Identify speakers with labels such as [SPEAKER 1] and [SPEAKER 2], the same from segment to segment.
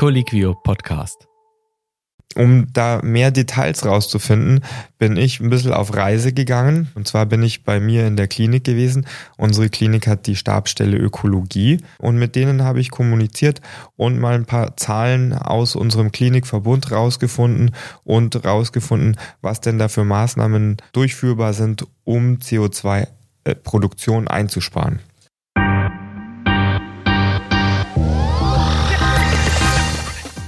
[SPEAKER 1] Colliquio Podcast.
[SPEAKER 2] Um da mehr Details rauszufinden, bin ich ein bisschen auf Reise gegangen. Und zwar bin ich bei mir in der Klinik gewesen. Unsere Klinik hat die Stabstelle Ökologie und mit denen habe ich kommuniziert und mal ein paar Zahlen aus unserem Klinikverbund rausgefunden und rausgefunden, was denn da für Maßnahmen durchführbar sind, um CO2-Produktion äh, einzusparen.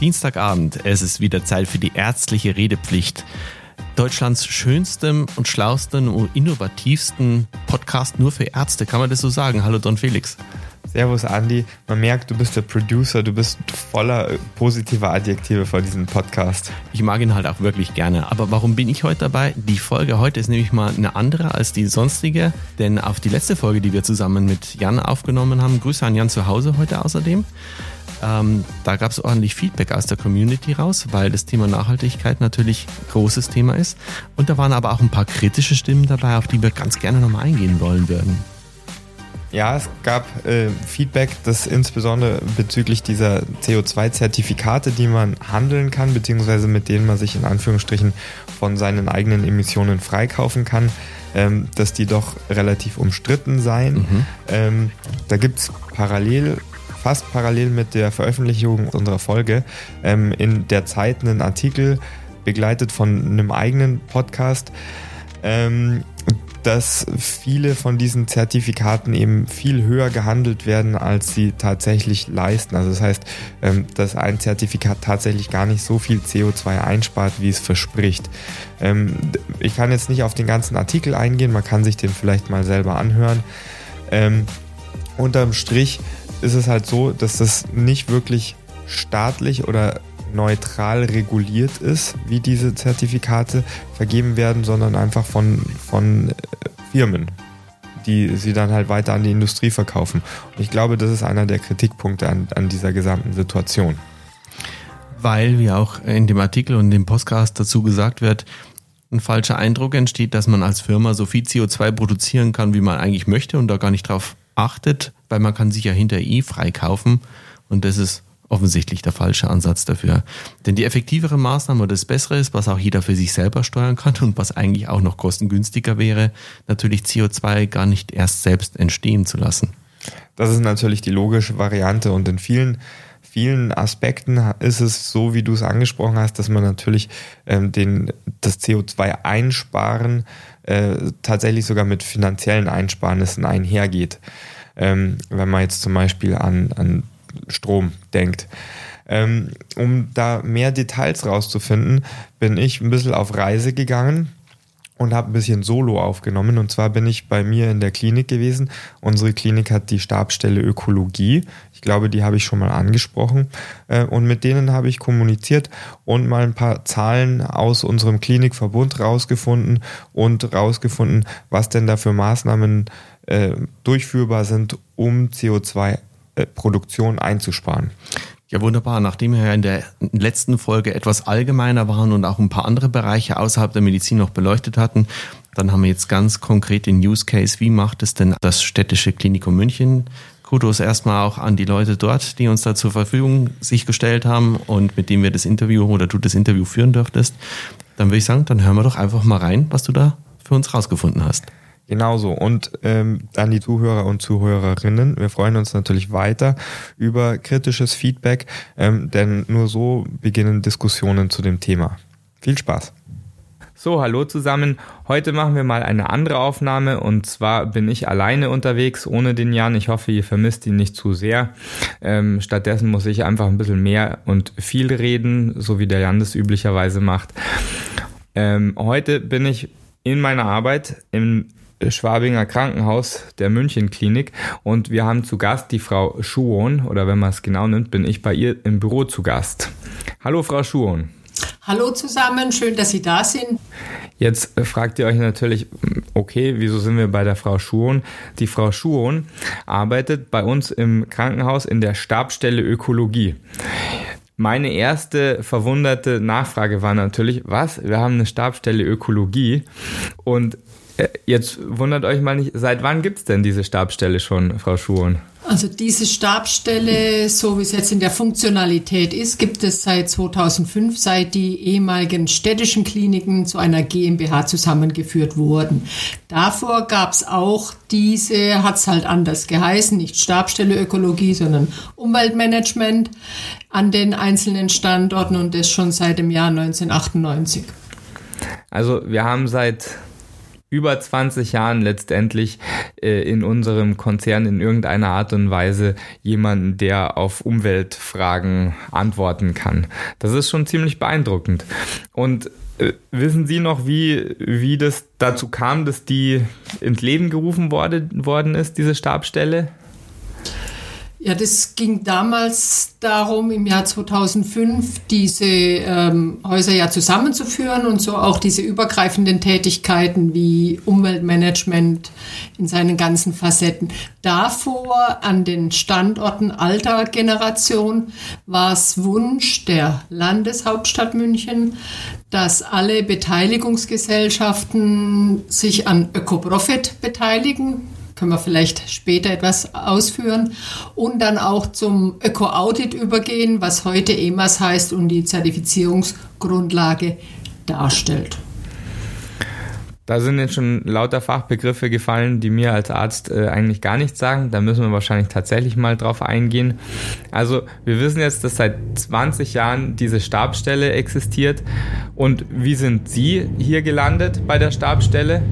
[SPEAKER 1] Dienstagabend, es ist wieder Zeit für die ärztliche Redepflicht. Deutschlands schönstem und schlausten und innovativsten Podcast nur für Ärzte, kann man das so sagen? Hallo Don Felix.
[SPEAKER 2] Servus Andi, man merkt, du bist der Producer, du bist voller positiver Adjektive vor diesem Podcast.
[SPEAKER 1] Ich mag ihn halt auch wirklich gerne. Aber warum bin ich heute dabei? Die Folge heute ist nämlich mal eine andere als die sonstige, denn auf die letzte Folge, die wir zusammen mit Jan aufgenommen haben, Grüße an Jan zu Hause heute außerdem, ähm, da gab es ordentlich Feedback aus der Community raus, weil das Thema Nachhaltigkeit natürlich ein großes Thema ist. Und da waren aber auch ein paar kritische Stimmen dabei, auf die wir ganz gerne nochmal eingehen wollen würden.
[SPEAKER 2] Ja, es gab äh, Feedback, das insbesondere bezüglich dieser CO2-Zertifikate, die man handeln kann, beziehungsweise mit denen man sich in Anführungsstrichen von seinen eigenen Emissionen freikaufen kann, ähm, dass die doch relativ umstritten seien. Mhm. Ähm, da gibt es parallel fast parallel mit der Veröffentlichung unserer Folge ähm, in der Zeit einen Artikel begleitet von einem eigenen Podcast, ähm, dass viele von diesen Zertifikaten eben viel höher gehandelt werden, als sie tatsächlich leisten. Also das heißt, ähm, dass ein Zertifikat tatsächlich gar nicht so viel CO2 einspart, wie es verspricht. Ähm, ich kann jetzt nicht auf den ganzen Artikel eingehen, man kann sich den vielleicht mal selber anhören. Ähm, unterm Strich ist es halt so, dass das nicht wirklich staatlich oder neutral reguliert ist, wie diese Zertifikate vergeben werden, sondern einfach von, von äh, Firmen, die sie dann halt weiter an die Industrie verkaufen. Und ich glaube, das ist einer der Kritikpunkte an, an dieser gesamten Situation.
[SPEAKER 1] Weil, wie auch in dem Artikel und dem Podcast dazu gesagt wird, ein falscher Eindruck entsteht, dass man als Firma so viel CO2 produzieren kann, wie man eigentlich möchte und da gar nicht drauf achtet, weil man kann sich ja hinter eh freikaufen und das ist offensichtlich der falsche Ansatz dafür. Denn die effektivere Maßnahme oder das Bessere ist, was auch jeder für sich selber steuern kann und was eigentlich auch noch kostengünstiger wäre, natürlich CO2 gar nicht erst selbst entstehen zu lassen.
[SPEAKER 2] Das ist natürlich die logische Variante und in vielen vielen Aspekten ist es so, wie du es angesprochen hast, dass man natürlich ähm, den, das CO2 einsparen äh, tatsächlich sogar mit finanziellen Einsparnissen einhergeht. Ähm, wenn man jetzt zum Beispiel an, an Strom denkt. Ähm, um da mehr Details rauszufinden, bin ich ein bisschen auf Reise gegangen und habe ein bisschen Solo aufgenommen. Und zwar bin ich bei mir in der Klinik gewesen. Unsere Klinik hat die Stabstelle Ökologie. Ich glaube, die habe ich schon mal angesprochen. Äh, und mit denen habe ich kommuniziert und mal ein paar Zahlen aus unserem Klinikverbund rausgefunden und rausgefunden, was denn da für Maßnahmen äh, durchführbar sind, um CO2-Produktion einzusparen.
[SPEAKER 1] Ja, wunderbar. Nachdem wir ja in der letzten Folge etwas allgemeiner waren und auch ein paar andere Bereiche außerhalb der Medizin noch beleuchtet hatten, dann haben wir jetzt ganz konkret den Use Case. Wie macht es denn das städtische Klinikum München? Kudos erstmal auch an die Leute dort, die uns da zur Verfügung sich gestellt haben und mit denen wir das Interview oder du das Interview führen dürftest. Dann würde ich sagen, dann hören wir doch einfach mal rein, was du da für uns rausgefunden hast.
[SPEAKER 2] Genauso. Und ähm, an die Zuhörer und Zuhörerinnen, wir freuen uns natürlich weiter über kritisches Feedback, ähm, denn nur so beginnen Diskussionen zu dem Thema. Viel Spaß.
[SPEAKER 3] So, hallo zusammen. Heute machen wir mal eine andere Aufnahme und zwar bin ich alleine unterwegs ohne den Jan. Ich hoffe, ihr vermisst ihn nicht zu sehr. Ähm, stattdessen muss ich einfach ein bisschen mehr und viel reden, so wie der Jan das üblicherweise macht. Ähm, heute bin ich in meiner Arbeit im Schwabinger Krankenhaus der München Klinik und wir haben zu Gast die Frau Schuon oder wenn man es genau nimmt, bin ich bei ihr im Büro zu Gast. Hallo Frau Schuon.
[SPEAKER 4] Hallo zusammen, schön, dass Sie da sind.
[SPEAKER 3] Jetzt fragt ihr euch natürlich, okay, wieso sind wir bei der Frau Schuon? Die Frau Schuon arbeitet bei uns im Krankenhaus in der Stabstelle Ökologie. Meine erste verwunderte Nachfrage war natürlich, was? Wir haben eine Stabstelle Ökologie und jetzt wundert euch mal nicht, seit wann gibt es denn diese Stabsstelle schon, Frau Schuhn?
[SPEAKER 4] Also diese Stabsstelle, so wie es jetzt in der Funktionalität ist, gibt es seit 2005, seit die ehemaligen städtischen Kliniken zu einer GmbH zusammengeführt wurden. Davor gab es auch diese, hat es halt anders geheißen, nicht Stabstelle Ökologie, sondern Umweltmanagement an den einzelnen Standorten und das schon seit dem Jahr 1998.
[SPEAKER 3] Also wir haben seit über 20 Jahren letztendlich äh, in unserem Konzern in irgendeiner Art und Weise jemanden, der auf Umweltfragen antworten kann. Das ist schon ziemlich beeindruckend. Und äh, wissen Sie noch, wie, wie das dazu kam, dass die ins Leben gerufen wurde, worden ist, diese Stabstelle?
[SPEAKER 4] Ja, das ging damals darum, im Jahr 2005 diese ähm, Häuser ja zusammenzuführen und so auch diese übergreifenden Tätigkeiten wie Umweltmanagement in seinen ganzen Facetten. Davor an den Standorten alter Generation war es Wunsch der Landeshauptstadt München, dass alle Beteiligungsgesellschaften sich an Ökoprofit beteiligen können wir vielleicht später etwas ausführen. Und dann auch zum Öko-Audit übergehen, was heute EMAS heißt und die Zertifizierungsgrundlage darstellt.
[SPEAKER 3] Da sind jetzt schon lauter Fachbegriffe gefallen, die mir als Arzt äh, eigentlich gar nichts sagen. Da müssen wir wahrscheinlich tatsächlich mal drauf eingehen. Also wir wissen jetzt, dass seit 20 Jahren diese Stabstelle existiert. Und wie sind Sie hier gelandet bei der Stabstelle?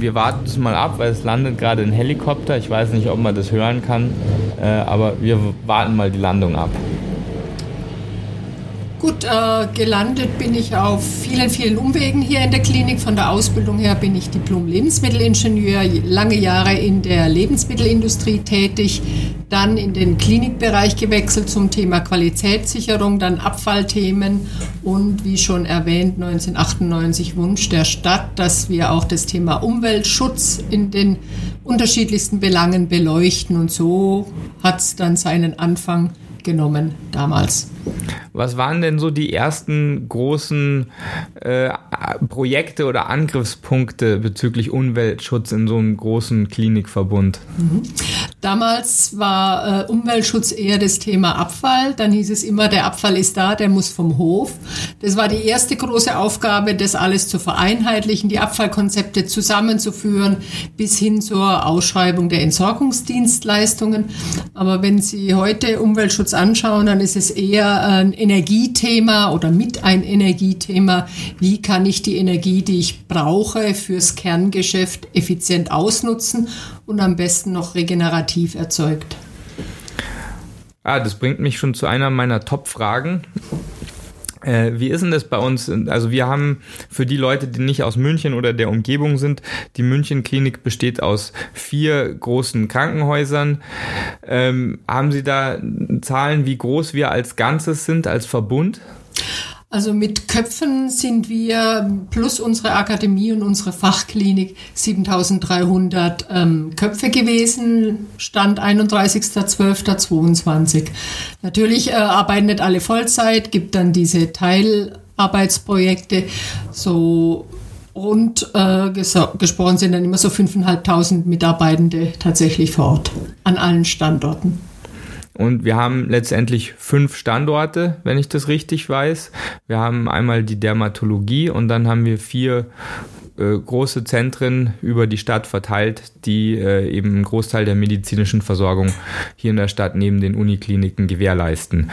[SPEAKER 3] Wir warten es mal ab, weil es landet gerade ein Helikopter. Ich weiß nicht, ob man das hören kann, äh, aber wir warten mal die Landung ab.
[SPEAKER 4] Gut, äh, gelandet bin ich auf vielen, vielen Umwegen hier in der Klinik. Von der Ausbildung her bin ich Diplom-Lebensmittelingenieur, lange Jahre in der Lebensmittelindustrie tätig, dann in den Klinikbereich gewechselt zum Thema Qualitätssicherung, dann Abfallthemen und wie schon erwähnt 1998 Wunsch der Stadt, dass wir auch das Thema Umweltschutz in den unterschiedlichsten Belangen beleuchten und so hat es dann seinen Anfang genommen damals.
[SPEAKER 3] Was waren denn so die ersten großen äh, Projekte oder Angriffspunkte bezüglich Umweltschutz in so einem großen Klinikverbund?
[SPEAKER 4] Mhm. Damals war äh, Umweltschutz eher das Thema Abfall. Dann hieß es immer, der Abfall ist da, der muss vom Hof. Das war die erste große Aufgabe, das alles zu vereinheitlichen, die Abfallkonzepte zusammenzuführen, bis hin zur Ausschreibung der Entsorgungsdienstleistungen. Aber wenn Sie heute Umweltschutz anschauen, dann ist es eher ein Energiethema oder mit ein Energiethema. Wie kann ich die Energie, die ich brauche fürs Kerngeschäft effizient ausnutzen und am besten noch regenerativ erzeugt.
[SPEAKER 3] Ah, das bringt mich schon zu einer meiner Top-Fragen. Äh, wie ist denn das bei uns? Also wir haben für die Leute, die nicht aus München oder der Umgebung sind, die München Klinik besteht aus vier großen Krankenhäusern. Ähm, haben Sie da Zahlen, wie groß wir als Ganzes sind, als Verbund?
[SPEAKER 4] Also mit Köpfen sind wir plus unsere Akademie und unsere Fachklinik 7300 ähm, Köpfe gewesen, Stand 31.12.22. Natürlich äh, arbeiten nicht alle Vollzeit, gibt dann diese Teilarbeitsprojekte, so rund äh, gesprochen sind dann immer so 5.500 Mitarbeitende tatsächlich vor Ort an allen Standorten.
[SPEAKER 3] Und wir haben letztendlich fünf Standorte, wenn ich das richtig weiß. Wir haben einmal die Dermatologie und dann haben wir vier äh, große Zentren über die Stadt verteilt, die äh, eben einen Großteil der medizinischen Versorgung hier in der Stadt neben den Unikliniken gewährleisten.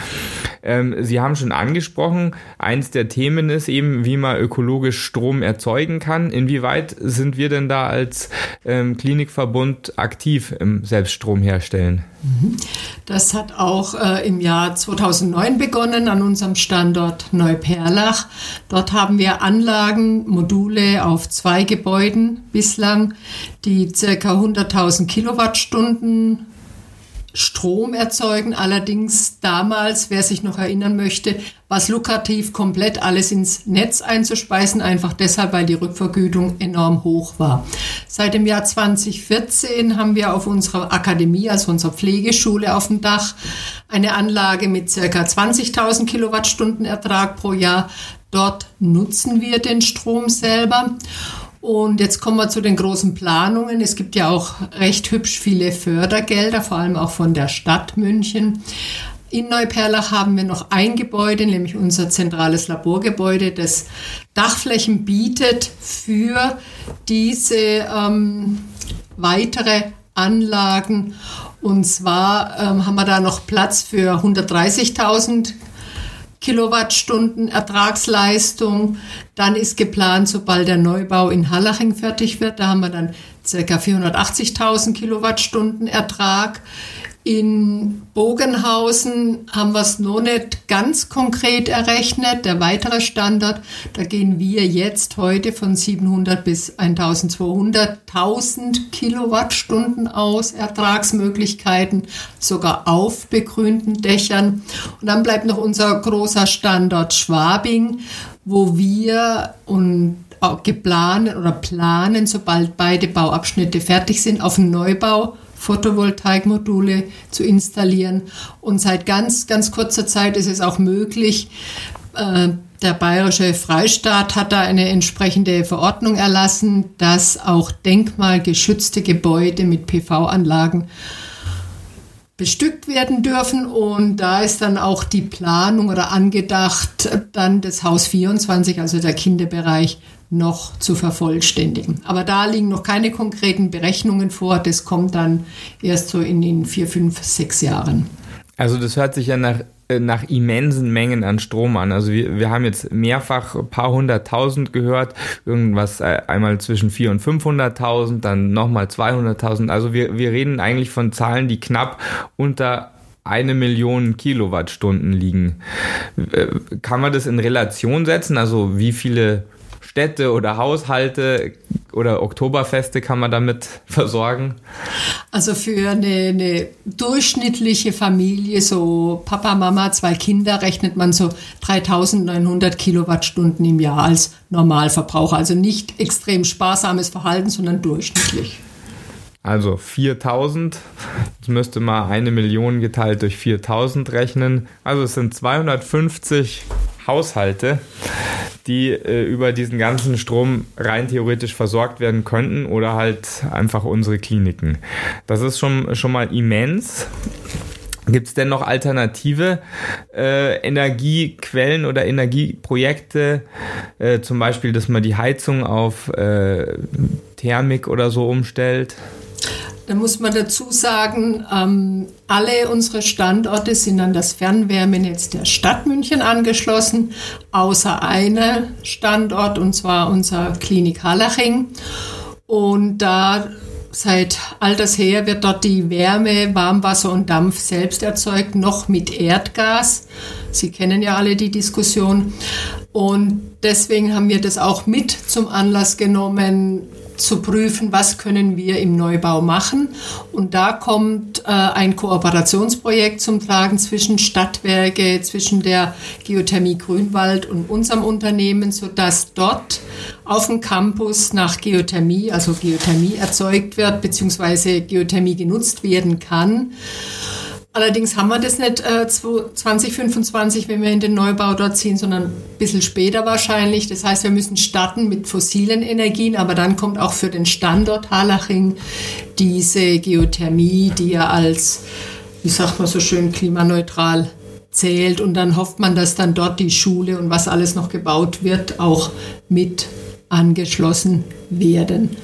[SPEAKER 3] Ähm, Sie haben schon angesprochen, eins der Themen ist eben, wie man ökologisch Strom erzeugen kann. Inwieweit sind wir denn da als ähm, Klinikverbund aktiv im Selbststrom herstellen?
[SPEAKER 4] Das hat auch äh, im Jahr 2009 begonnen an unserem Standort Neuperlach. Dort haben wir Anlagen, Module auf zwei Gebäuden bislang, die ca. 100.000 Kilowattstunden Strom erzeugen. Allerdings damals, wer sich noch erinnern möchte, war es lukrativ, komplett alles ins Netz einzuspeisen, einfach deshalb, weil die Rückvergütung enorm hoch war. Seit dem Jahr 2014 haben wir auf unserer Akademie, also unserer Pflegeschule auf dem Dach, eine Anlage mit circa 20.000 Kilowattstunden Ertrag pro Jahr. Dort nutzen wir den Strom selber. Und jetzt kommen wir zu den großen Planungen. Es gibt ja auch recht hübsch viele Fördergelder, vor allem auch von der Stadt München. In Neuperlach haben wir noch ein Gebäude, nämlich unser zentrales Laborgebäude, das Dachflächen bietet für diese ähm, weitere Anlagen. Und zwar ähm, haben wir da noch Platz für 130.000 Kilowattstunden Ertragsleistung. Dann ist geplant, sobald der Neubau in Hallaching fertig wird, da haben wir dann ca. 480.000 Kilowattstunden Ertrag. In Bogenhausen haben wir es noch nicht ganz konkret errechnet. Der weitere Standard, da gehen wir jetzt heute von 700 bis 1200, 1000 Kilowattstunden aus, Ertragsmöglichkeiten, sogar auf begrünten Dächern. Und dann bleibt noch unser großer Standort Schwabing, wo wir und geplant oder planen, sobald beide Bauabschnitte fertig sind, auf einen Neubau Photovoltaikmodule zu installieren. Und seit ganz, ganz kurzer Zeit ist es auch möglich, äh, der bayerische Freistaat hat da eine entsprechende Verordnung erlassen, dass auch denkmalgeschützte Gebäude mit PV-Anlagen bestückt werden dürfen. Und da ist dann auch die Planung oder angedacht, dann das Haus 24, also der Kinderbereich, noch zu vervollständigen. Aber da liegen noch keine konkreten Berechnungen vor. Das kommt dann erst so in den vier, fünf, sechs Jahren.
[SPEAKER 3] Also das hört sich ja nach, nach immensen Mengen an Strom an. Also wir, wir haben jetzt mehrfach ein paar hunderttausend gehört, irgendwas äh, einmal zwischen vier und 500.000, dann nochmal 200.000. Also wir, wir reden eigentlich von Zahlen, die knapp unter eine Million Kilowattstunden liegen. Äh, kann man das in Relation setzen? Also wie viele Städte oder Haushalte oder Oktoberfeste kann man damit versorgen?
[SPEAKER 4] Also für eine, eine, durchschnittliche Familie, so Papa, Mama, zwei Kinder, rechnet man so 3900 Kilowattstunden im Jahr als Normalverbraucher. Also nicht extrem sparsames Verhalten, sondern durchschnittlich.
[SPEAKER 3] Also 4000, jetzt müsste man eine Million geteilt durch 4000 rechnen. Also es sind 250 Haushalte, die äh, über diesen ganzen Strom rein theoretisch versorgt werden könnten oder halt einfach unsere Kliniken. Das ist schon, schon mal immens. Gibt es denn noch alternative äh, Energiequellen oder Energieprojekte, äh, zum Beispiel, dass man die Heizung auf äh, Thermik oder so umstellt?
[SPEAKER 4] Da muss man dazu sagen, ähm, alle unsere Standorte sind an das Fernwärmenetz der Stadt München angeschlossen, außer einer Standort, und zwar unser Klinik Hallaching. Und da seit alters her wird dort die Wärme, Warmwasser und Dampf selbst erzeugt, noch mit Erdgas. Sie kennen ja alle die Diskussion. Und deswegen haben wir das auch mit zum Anlass genommen, zu prüfen, was können wir im Neubau machen. Und da kommt äh, ein Kooperationsprojekt zum Tragen zwischen Stadtwerke, zwischen der Geothermie Grünwald und unserem Unternehmen, sodass dort auf dem Campus nach Geothermie, also Geothermie erzeugt wird, beziehungsweise Geothermie genutzt werden kann. Allerdings haben wir das nicht äh, 2025, wenn wir in den Neubau dort ziehen, sondern ein bisschen später wahrscheinlich. Das heißt, wir müssen starten mit fossilen Energien, aber dann kommt auch für den Standort Harlaching diese Geothermie, die ja als, wie sagt man so schön, klimaneutral zählt. Und dann hofft man, dass dann dort die Schule und was alles noch gebaut wird, auch mit angeschlossen werden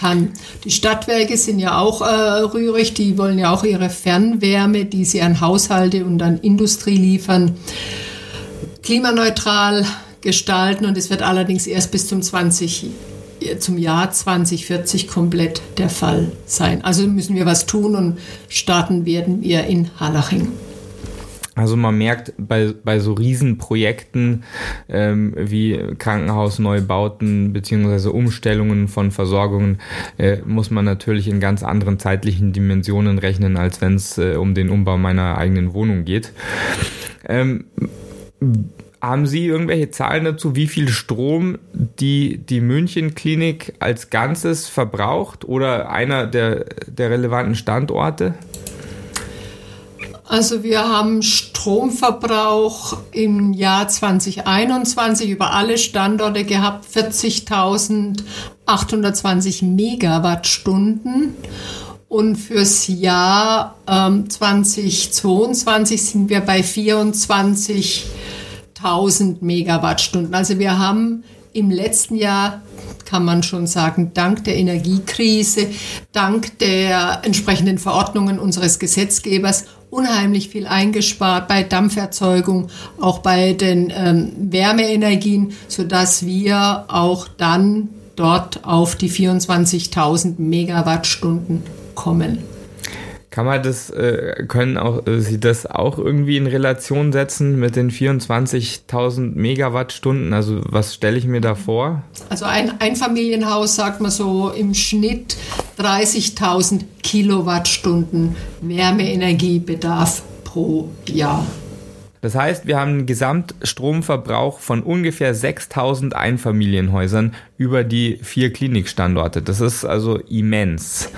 [SPEAKER 4] kann. Die Stadtwerke sind ja auch äh, rührig, die wollen ja auch ihre Fernwärme, die sie an Haushalte und an Industrie liefern, klimaneutral gestalten und es wird allerdings erst bis zum 20 zum Jahr 2040 komplett der Fall sein. Also müssen wir was tun und starten werden wir in Hallaching.
[SPEAKER 3] Also man merkt bei, bei so Riesenprojekten ähm, wie Krankenhausneubauten beziehungsweise Umstellungen von Versorgungen äh, muss man natürlich in ganz anderen zeitlichen Dimensionen rechnen, als wenn es äh, um den Umbau meiner eigenen Wohnung geht. Ähm, haben Sie irgendwelche Zahlen dazu, wie viel Strom die, die München-Klinik als Ganzes verbraucht oder einer der, der relevanten Standorte?
[SPEAKER 4] Also wir haben Strom Stromverbrauch im Jahr 2021 über alle Standorte gehabt, 40.820 Megawattstunden. Und fürs Jahr ähm, 2022 sind wir bei 24.000 Megawattstunden. Also wir haben im letzten Jahr kann man schon sagen, dank der Energiekrise, dank der entsprechenden Verordnungen unseres Gesetzgebers unheimlich viel eingespart bei Dampferzeugung, auch bei den ähm, Wärmeenergien, sodass wir auch dann dort auf die 24.000 Megawattstunden kommen.
[SPEAKER 3] Kann man das, äh, können auch, äh, Sie das auch irgendwie in Relation setzen mit den 24.000 Megawattstunden? Also was stelle ich mir da vor?
[SPEAKER 4] Also ein Einfamilienhaus sagt man so im Schnitt 30.000 Kilowattstunden Wärmeenergiebedarf pro Jahr.
[SPEAKER 3] Das heißt, wir haben einen Gesamtstromverbrauch von ungefähr 6000 Einfamilienhäusern über die vier Klinikstandorte. Das ist also immens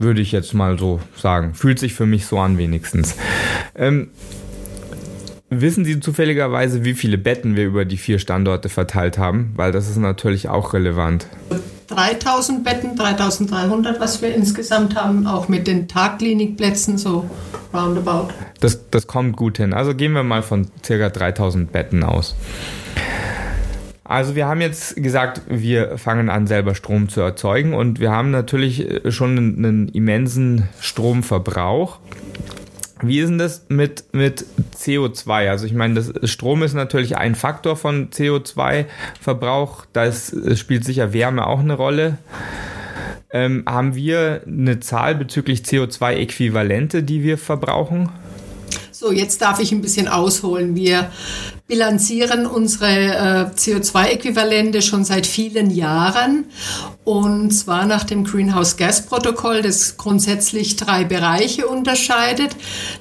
[SPEAKER 3] würde ich jetzt mal so sagen. Fühlt sich für mich so an wenigstens. Ähm, wissen Sie zufälligerweise, wie viele Betten wir über die vier Standorte verteilt haben? Weil das ist natürlich auch relevant.
[SPEAKER 4] 3000 Betten, 3300, was wir insgesamt haben, auch mit den Tagklinikplätzen, so roundabout.
[SPEAKER 3] Das, das kommt gut hin. Also gehen wir mal von ca. 3000 Betten aus. Also wir haben jetzt gesagt, wir fangen an, selber Strom zu erzeugen und wir haben natürlich äh, schon einen, immensen Stromverbrauch. Wie ist denn das mit, mit CO2? Also ich meine, das Strom ist natürlich ein Faktor von CO2-Verbrauch. Da spielt sicher Wärme auch eine Rolle. Ähm, haben wir eine Zahl bezüglich CO2-Äquivalente, die wir verbrauchen?
[SPEAKER 4] So, jetzt darf ich ein bisschen ausholen. Wir bilanzieren unsere äh, CO2-Äquivalente schon seit vielen Jahren. Und zwar nach dem Greenhouse Gas Protokoll, das grundsätzlich drei Bereiche unterscheidet.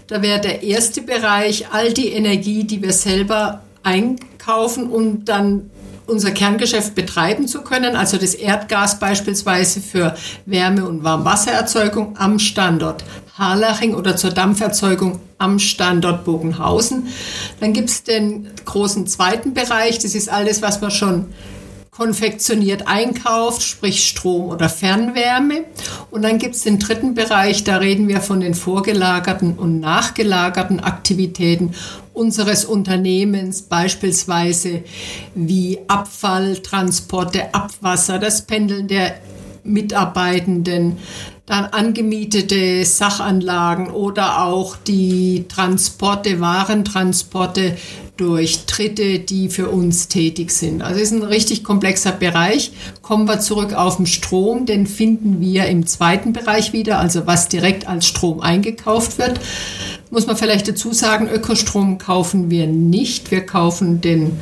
[SPEAKER 4] Da wäre der erste Bereich all die Energie, die wir selber einkaufen und dann unser Kerngeschäft betreiben zu können, also das Erdgas beispielsweise für Wärme- und Warmwassererzeugung am Standort Harlaching oder zur Dampferzeugung am Standort Bogenhausen. Dann gibt es den großen zweiten Bereich, das ist alles, was man schon konfektioniert einkauft, sprich Strom oder Fernwärme. Und dann gibt es den dritten Bereich, da reden wir von den vorgelagerten und nachgelagerten Aktivitäten unseres Unternehmens, beispielsweise wie Abfalltransporte, Abwasser, das Pendeln der Mitarbeitenden, dann angemietete Sachanlagen oder auch die Transporte, Warentransporte durch Dritte, die für uns tätig sind. Also es ist ein richtig komplexer Bereich. Kommen wir zurück auf den Strom, den finden wir im zweiten Bereich wieder, also was direkt als Strom eingekauft wird. Muss man vielleicht dazu sagen, Ökostrom kaufen wir nicht. Wir kaufen den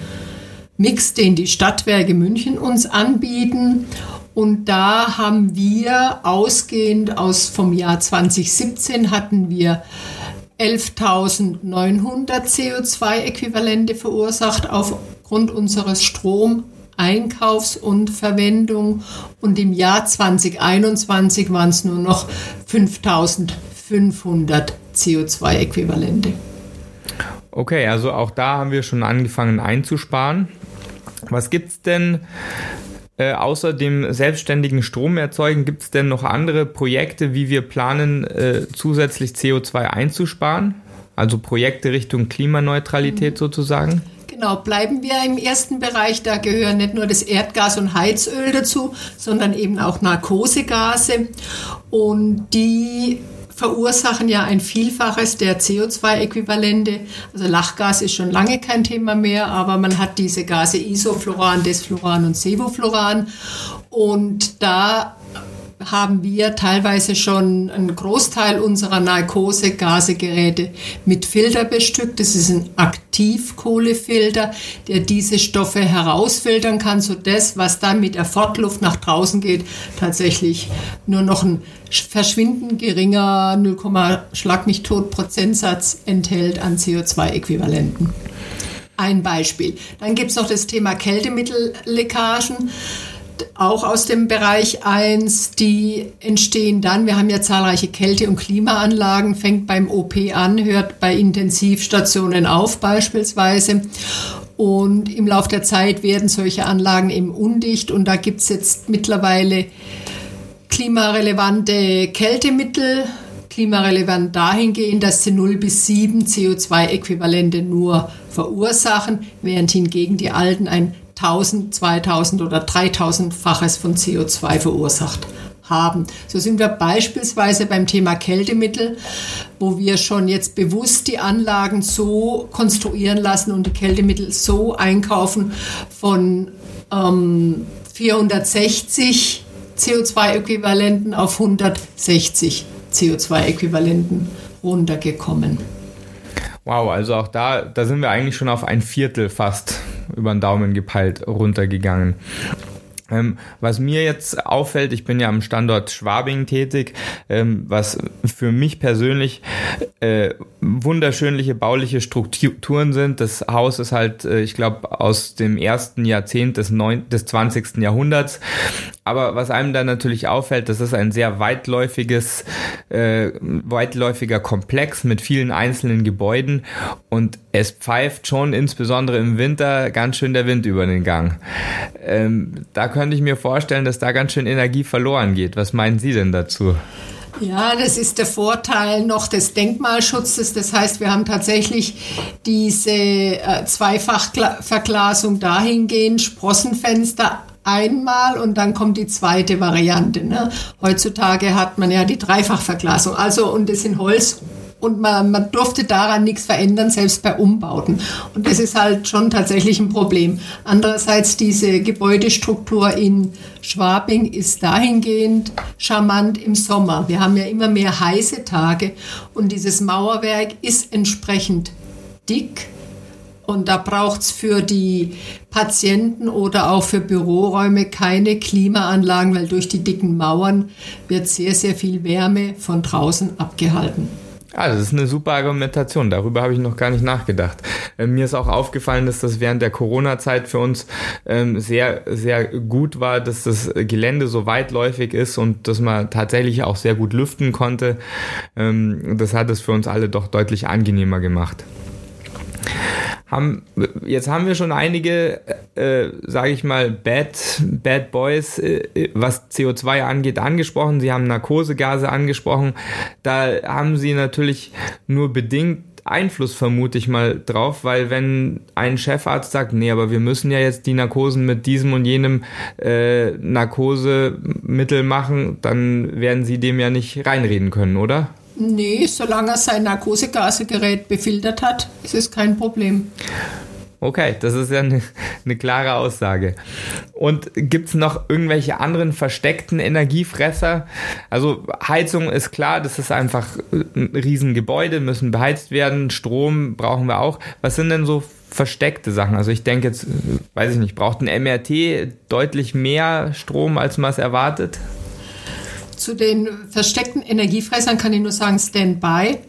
[SPEAKER 4] Mix, den die Stadtwerke München uns anbieten. Und da haben wir ausgehend aus vom Jahr 2017 hatten wir 11.900 CO2-Äquivalente verursacht aufgrund unseres Stromeinkaufs und Verwendung. Und im Jahr 2021 waren es nur noch 5.500 CO2-Äquivalente.
[SPEAKER 3] Okay, also auch da haben wir schon angefangen einzusparen. Was gibt es denn äh, außer dem selbstständigen Strom erzeugen, gibt es denn noch andere Projekte, wie wir planen, äh, zusätzlich CO2 einzusparen? Also Projekte Richtung Klimaneutralität mhm. sozusagen?
[SPEAKER 4] Genau, bleiben wir im ersten Bereich. Da gehören nicht nur das Erdgas und Heizöl dazu, sondern eben auch Narkosegase. Und die verursachen ja ein Vielfaches der CO2-Äquivalente. Also Lachgas ist schon lange kein Thema mehr, aber man hat diese Gase Isofluran, Desfluran und Sevofluran. Und da haben wir teilweise schon einen Großteil unserer Narkosegasegeräte mit Filter bestückt. Das ist ein Aktivkohlefilter, der diese Stoffe herausfiltern kann, so das, was dann mit der Fortluft nach draußen geht, tatsächlich nur noch ein verschwindend geringer 0, Schlag mich tot Prozentsatz enthält an CO2-Äquivalenten. Ein Beispiel. Dann gibt es noch das Thema Kältemittelleckagen. Auch aus dem Bereich 1, die entstehen dann, wir haben ja zahlreiche Kälte- und Klimaanlagen, fängt beim OP an, hört bei Intensivstationen auf beispielsweise. Und im Laufe der Zeit werden solche Anlagen eben undicht. Und da gibt es jetzt mittlerweile klimarelevante Kältemittel, klimarelevant dahingehend, dass sie 0 bis 7 CO2-Äquivalente nur verursachen, während hingegen die alten ein 1000, 2000 oder 3000-faches von CO2 verursacht haben. So sind wir beispielsweise beim Thema Kältemittel, wo wir schon jetzt bewusst die Anlagen so konstruieren lassen und die Kältemittel so einkaufen von ähm, 460 CO2-Äquivalenten auf 160 CO2-Äquivalenten runtergekommen.
[SPEAKER 3] Wow, also auch da, da sind wir eigentlich schon auf ein Viertel fast über den Daumen gepeilt runtergegangen. Ähm, was mir jetzt auffällt, ich bin ja am Standort Schwabing tätig, ähm, was für mich persönlich äh, wunderschönliche bauliche Strukturen sind. Das Haus ist halt, äh, ich glaube, aus dem ersten Jahrzehnt des, neun des 20. Jahrhunderts. Aber was einem dann natürlich auffällt, das ist ein sehr weitläufiges, äh, weitläufiger Komplex mit vielen einzelnen Gebäuden und es pfeift schon insbesondere im Winter ganz schön der Wind über den Gang. Ähm, da könnte ich mir vorstellen, dass da ganz schön Energie verloren geht. Was meinen Sie denn dazu?
[SPEAKER 4] Ja, das ist der Vorteil noch des Denkmalschutzes. Das heißt, wir haben tatsächlich diese äh, Zweifachverglasung dahingehend, Sprossenfenster einmal und dann kommt die zweite Variante. Ne? Heutzutage hat man ja die Dreifachverglasung. Also, und das sind Holz und man, man durfte daran nichts verändern, selbst bei Umbauten. Und das ist halt schon tatsächlich ein Problem. Andererseits diese Gebäudestruktur in Schwabing ist dahingehend charmant im Sommer. Wir haben ja immer mehr heiße Tage und dieses Mauerwerk ist entsprechend dick und da braucht es für die Patienten oder auch für Büroräume keine Klimaanlagen, weil durch die dicken Mauern wird sehr, sehr viel Wärme von draußen abgehalten.
[SPEAKER 3] Ja, das ist eine super Argumentation. Darüber habe ich noch gar nicht nachgedacht. Ähm, mir ist auch aufgefallen, dass das während der Corona-Zeit für uns ähm, sehr, sehr gut war, dass das Gelände so weitläufig ist und dass man tatsächlich auch sehr gut lüften konnte. Ähm, das hat es für uns alle doch deutlich angenehmer gemacht haben jetzt haben wir schon einige, äh, sage ich mal, Bad Bad Boys, äh, was CO2 angeht, angesprochen. Sie haben Narkosegase angesprochen. Da haben Sie natürlich nur bedingt Einfluss, vermute ich mal, drauf, weil wenn ein Chefarzt sagt, nee, aber wir müssen ja jetzt die Narkosen mit diesem und jenem äh, Narkosemittel machen, dann werden Sie dem ja nicht reinreden können, oder?
[SPEAKER 4] Nee, solange er sein Narkosegasegerät befiltert hat, ist es kein Problem.
[SPEAKER 3] Okay, das ist ja eine, eine klare Aussage. Und gibt es noch irgendwelche anderen versteckten Energiefresser? Also Heizung ist klar, das ist einfach ein Riesengebäude, müssen beheizt werden, Strom brauchen wir auch. Was sind denn so versteckte Sachen? Also ich denke jetzt, weiß ich nicht, braucht ein MRT deutlich mehr Strom, als man es erwartet?
[SPEAKER 4] Zu den versteckten Energiefressern kann ich nur sagen, Standby.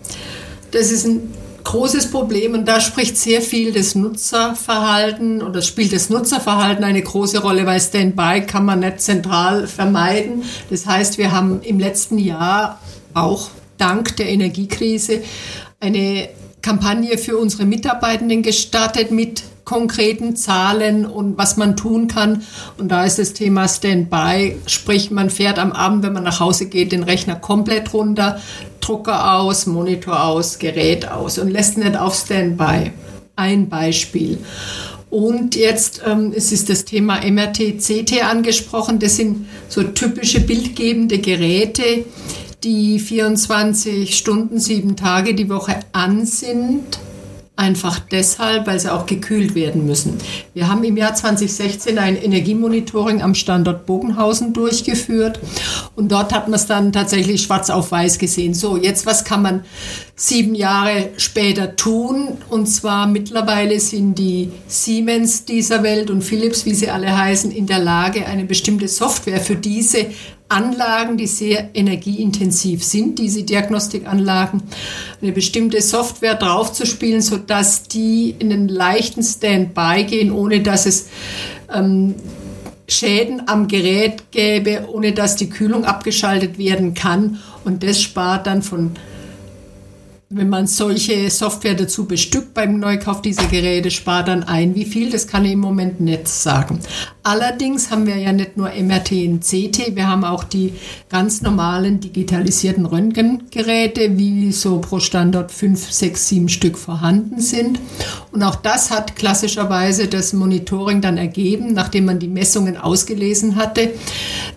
[SPEAKER 4] Das ist ein großes Problem und da spricht sehr viel das Nutzerverhalten oder spielt das Nutzerverhalten eine große Rolle, weil Standby kann man nicht zentral vermeiden. Das heißt, wir haben im letzten Jahr auch dank der Energiekrise eine Kampagne für unsere Mitarbeitenden gestartet mit konkreten Zahlen und was man tun kann. Und da ist das Thema Standby, sprich man fährt am Abend, wenn man nach Hause geht, den Rechner komplett runter, Drucker aus, Monitor aus, Gerät aus und lässt nicht auf Standby. Ein Beispiel. Und jetzt ähm, es ist das Thema MRT-CT angesprochen. Das sind so typische bildgebende Geräte, die 24 Stunden, sieben Tage die Woche an sind Einfach deshalb, weil sie auch gekühlt werden müssen. Wir haben im Jahr 2016 ein Energiemonitoring am Standort Bogenhausen durchgeführt und dort hat man es dann tatsächlich schwarz auf weiß gesehen. So, jetzt was kann man sieben Jahre später tun? Und zwar mittlerweile sind die Siemens dieser Welt und Philips, wie sie alle heißen, in der Lage, eine bestimmte Software für diese Anlagen, die sehr energieintensiv sind, diese Diagnostikanlagen, eine bestimmte Software draufzuspielen, sodass die in einen leichten Standby gehen, ohne dass es ähm, Schäden am Gerät gäbe, ohne dass die Kühlung abgeschaltet werden kann. Und das spart dann von wenn man solche Software dazu bestückt beim Neukauf dieser Geräte, spart dann ein. Wie viel, das kann ich im Moment nicht sagen. Allerdings haben wir ja nicht nur MRT und CT, wir haben auch die ganz normalen digitalisierten Röntgengeräte, wie so pro Standort fünf, sechs, sieben Stück vorhanden sind. Und auch das hat klassischerweise das Monitoring dann ergeben, nachdem man die Messungen ausgelesen hatte,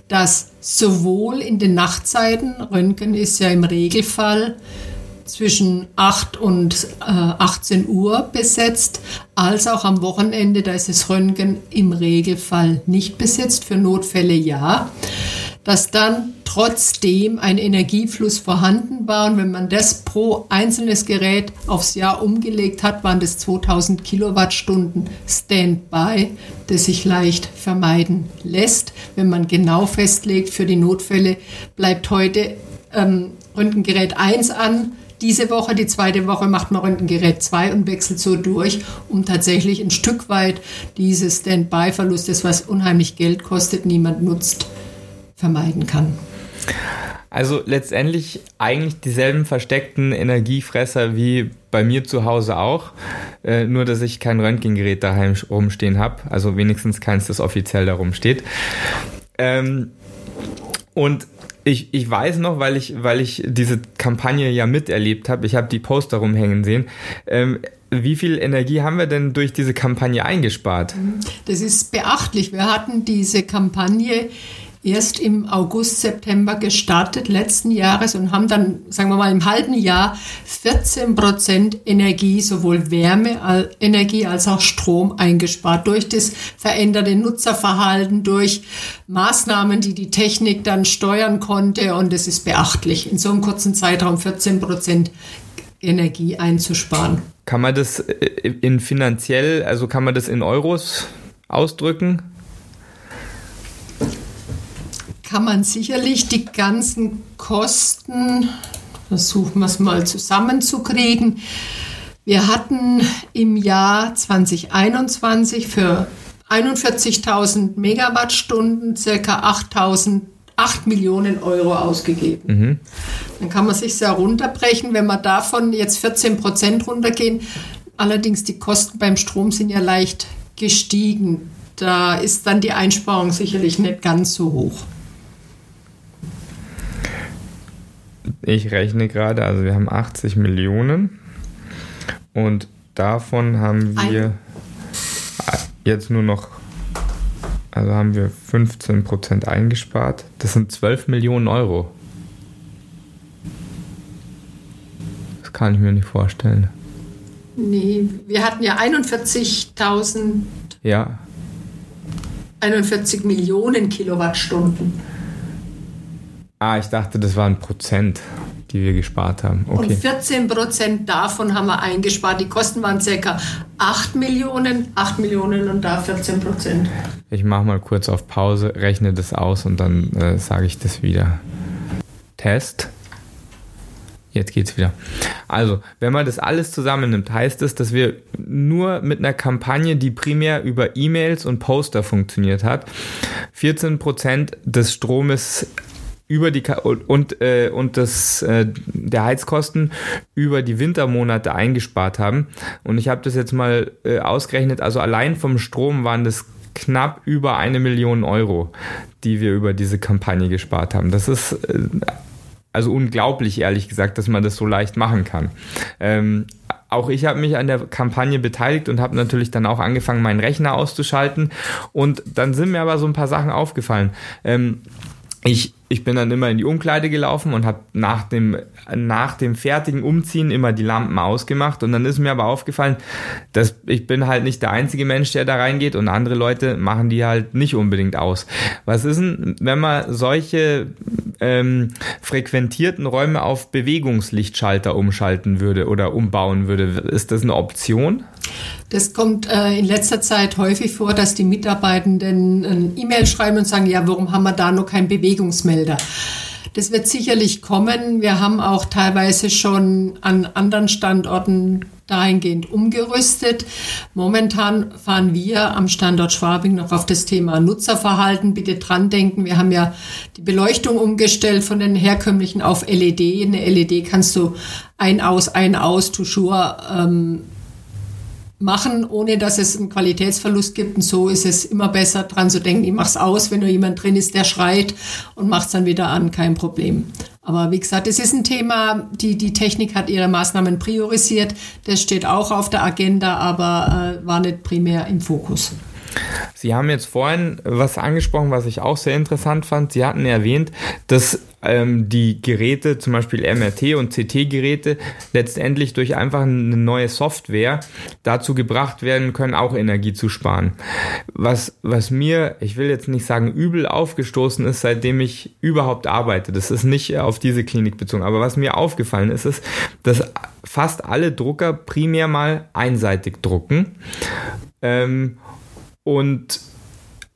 [SPEAKER 4] dass sowohl in den Nachtzeiten, Röntgen ist ja im Regelfall, zwischen 8 und äh, 18 Uhr besetzt, als auch am Wochenende, da ist das Röntgen im Regelfall nicht besetzt, für Notfälle ja, dass dann trotzdem ein Energiefluss vorhanden war und wenn man das pro einzelnes Gerät aufs Jahr umgelegt hat, waren das 2000 Kilowattstunden Standby, das sich leicht vermeiden lässt. Wenn man genau festlegt, für die Notfälle bleibt heute ähm, Röntgengerät 1 an, diese Woche, die zweite Woche macht man Röntgengerät 2 und wechselt so durch, um tatsächlich ein Stück weit dieses Standby-Verlustes, was unheimlich Geld kostet, niemand nutzt, vermeiden kann.
[SPEAKER 3] Also letztendlich eigentlich dieselben versteckten Energiefresser wie bei mir zu Hause auch, äh, nur dass ich kein Röntgengerät daheim rumstehen habe, also wenigstens keins, das offiziell da rumsteht. Ähm, und ich, ich weiß noch, weil ich, weil ich diese Kampagne ja miterlebt habe, ich habe die Poster rumhängen sehen. Ähm, wie viel Energie haben wir denn durch diese Kampagne eingespart?
[SPEAKER 4] Das ist beachtlich. Wir hatten diese Kampagne erst im August, September gestartet letzten Jahres und haben dann, sagen wir mal, im halben Jahr 14 Prozent Energie, sowohl Wärmeenergie als auch Strom eingespart durch das veränderte Nutzerverhalten, durch Maßnahmen, die die Technik dann steuern konnte und es ist beachtlich, in so einem kurzen Zeitraum 14 Prozent Energie einzusparen.
[SPEAKER 3] Kann man das äh, in finanziell, also kann man das in Euros ausdrücken?
[SPEAKER 4] Kann man sicherlich die ganzen Kosten, versuchen wir es mal zusammenzukriegen. Wir hatten im Jahr 2021 für 41.000 Megawattstunden circa 8.000 8 Millionen Euro ausgegeben. Mhm. Dann kann man sich sehr runterbrechen, wenn man davon jetzt 14 Prozent runtergehen. Allerdings die Kosten beim Strom sind ja leicht gestiegen. Da ist dann die Einsparung sicherlich nicht ganz so hoch.
[SPEAKER 3] Ich rechne gerade, also wir haben 80 Millionen und davon haben wir jetzt nur noch, also haben wir 15 Prozent eingespart. Das sind 12 Millionen Euro. Das kann ich mir nicht vorstellen.
[SPEAKER 4] Nee, wir hatten ja 41.000.
[SPEAKER 3] Ja.
[SPEAKER 4] 41 Millionen Kilowattstunden.
[SPEAKER 3] Ah, ich dachte, das waren Prozent, die wir gespart haben. Okay.
[SPEAKER 4] Und 14 Prozent davon haben wir eingespart. Die Kosten waren ca. 8 Millionen, 8 Millionen und da 14 Prozent.
[SPEAKER 3] Ich mache mal kurz auf Pause, rechne das aus und dann äh, sage ich das wieder. Test. Jetzt geht's wieder. Also, wenn man das alles zusammennimmt, heißt es, dass wir nur mit einer Kampagne, die primär über E-Mails und Poster funktioniert hat, 14 Prozent des Stromes über die und äh, und das äh, der Heizkosten über die Wintermonate eingespart haben. Und ich habe das jetzt mal äh, ausgerechnet. Also allein vom Strom waren das knapp über eine Million Euro die wir über diese Kampagne gespart haben. Das ist äh, also unglaublich ehrlich gesagt dass man das so leicht machen kann. Ähm, auch ich habe mich an der Kampagne beteiligt und habe natürlich dann auch angefangen meinen Rechner auszuschalten. Und dann sind mir aber so ein paar Sachen aufgefallen. Ähm, ich, ich bin dann immer in die Umkleide gelaufen und habe nach dem, nach dem fertigen Umziehen immer die Lampen ausgemacht. Und dann ist mir aber aufgefallen, dass ich bin halt nicht der einzige Mensch, der da reingeht und andere Leute machen die halt nicht unbedingt aus. Was ist denn, wenn man solche ähm, frequentierten Räume auf Bewegungslichtschalter umschalten würde oder umbauen würde? Ist das eine Option?
[SPEAKER 4] Das kommt äh, in letzter Zeit häufig vor, dass die Mitarbeitenden ein E-Mail schreiben und sagen, ja, warum haben wir da noch keinen Bewegungsmelder? Das wird sicherlich kommen. Wir haben auch teilweise schon an anderen Standorten dahingehend umgerüstet. Momentan fahren wir am Standort Schwabing noch auf das Thema Nutzerverhalten. Bitte dran denken, wir haben ja die Beleuchtung umgestellt von den herkömmlichen auf LED. Eine LED kannst du ein aus, ein aus, toujours ähm, machen, ohne dass es einen Qualitätsverlust gibt. Und so ist es immer besser dran zu denken, ich mach's aus, wenn nur jemand drin ist, der schreit und macht's dann wieder an, kein Problem. Aber wie gesagt, es ist ein Thema, die, die Technik hat ihre Maßnahmen priorisiert. Das steht auch auf der Agenda, aber äh, war nicht primär im Fokus.
[SPEAKER 3] Sie haben jetzt vorhin was angesprochen, was ich auch sehr interessant fand. Sie hatten erwähnt, dass ähm, die Geräte, zum Beispiel MRT und CT-Geräte, letztendlich durch einfach eine neue Software dazu gebracht werden können, auch Energie zu sparen. Was, was mir, ich will jetzt nicht sagen übel aufgestoßen ist, seitdem ich überhaupt arbeite, das ist nicht auf diese Klinik bezogen, aber was mir aufgefallen ist, ist, dass fast alle Drucker primär mal einseitig drucken. Ähm, und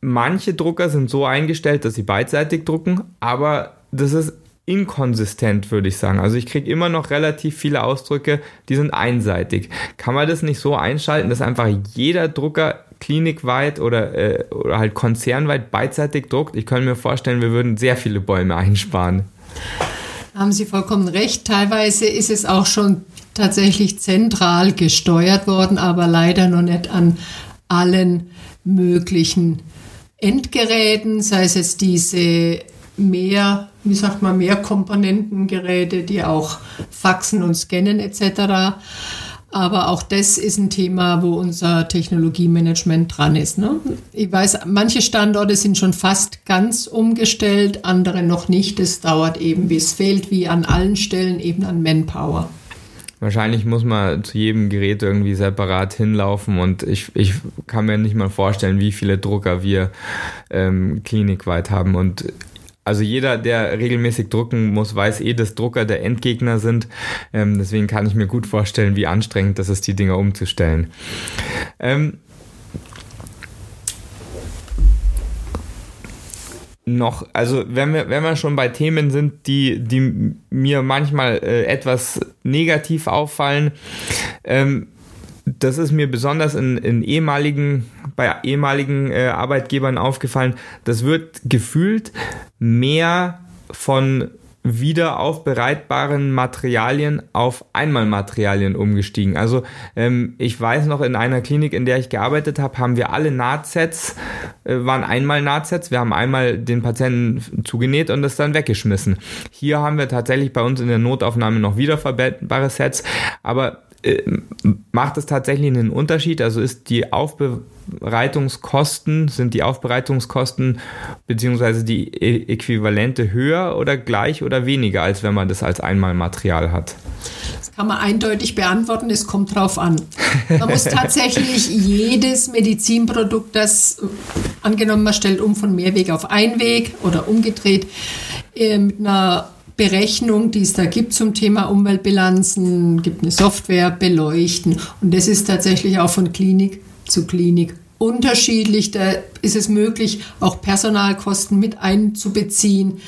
[SPEAKER 3] manche Drucker sind so eingestellt, dass sie beidseitig drucken, aber das ist inkonsistent, würde ich sagen. Also ich kriege immer noch relativ viele Ausdrücke, die sind einseitig. Kann man das nicht so einschalten, dass einfach jeder Drucker klinikweit oder, äh, oder halt konzernweit beidseitig druckt? Ich könnte mir vorstellen, wir würden sehr viele Bäume einsparen.
[SPEAKER 4] Haben Sie vollkommen recht. Teilweise ist es auch schon tatsächlich zentral gesteuert worden, aber leider noch nicht an allen möglichen Endgeräten, sei es jetzt diese mehr, wie sagt man, mehr Komponentengeräte, die auch faxen und scannen etc. Aber auch das ist ein Thema, wo unser Technologiemanagement dran ist. Ne? Ich weiß, manche Standorte sind schon fast ganz umgestellt, andere noch nicht. Es dauert eben, wie es fehlt, wie an allen Stellen eben an Manpower.
[SPEAKER 3] Wahrscheinlich muss man zu jedem Gerät irgendwie separat hinlaufen und ich, ich kann mir nicht mal vorstellen, wie viele Drucker wir ähm, klinikweit haben. Und also jeder, der regelmäßig drucken muss, weiß eh, dass Drucker der Endgegner sind. Ähm, deswegen kann ich mir gut vorstellen, wie anstrengend das ist, die Dinger umzustellen. Ähm, noch, also wenn wir, wenn wir schon bei Themen sind, die, die mir manchmal äh, etwas negativ auffallen, ähm, das ist mir besonders in, in ehemaligen, bei ehemaligen äh, Arbeitgebern aufgefallen. Das wird gefühlt mehr von wiederaufbereitbaren Materialien auf Einmalmaterialien umgestiegen. Also ähm, ich weiß noch, in einer Klinik, in der ich gearbeitet habe, haben wir alle Nahtsets, äh, waren einmal Nahtsets. Wir haben einmal den Patienten zugenäht und das dann weggeschmissen. Hier haben wir tatsächlich bei uns in der Notaufnahme noch wiederverwendbare Sets, aber macht es tatsächlich einen Unterschied? Also ist die Aufbereitungskosten, sind die Aufbereitungskosten beziehungsweise die Äquivalente höher oder gleich oder weniger, als wenn man das als Einmalmaterial hat?
[SPEAKER 4] Das kann man eindeutig beantworten, es kommt drauf an. Man muss tatsächlich jedes Medizinprodukt, das angenommen, man stellt um von Mehrweg auf Einweg oder umgedreht, äh, mit einer Berechnung, die es da gibt zum Thema Umweltbilanzen, gibt eine Software, beleuchten. Und das ist tatsächlich auch von Klinik zu Klinik unterschiedlich. Da ist es möglich, auch Personalkosten mit einzubeziehen.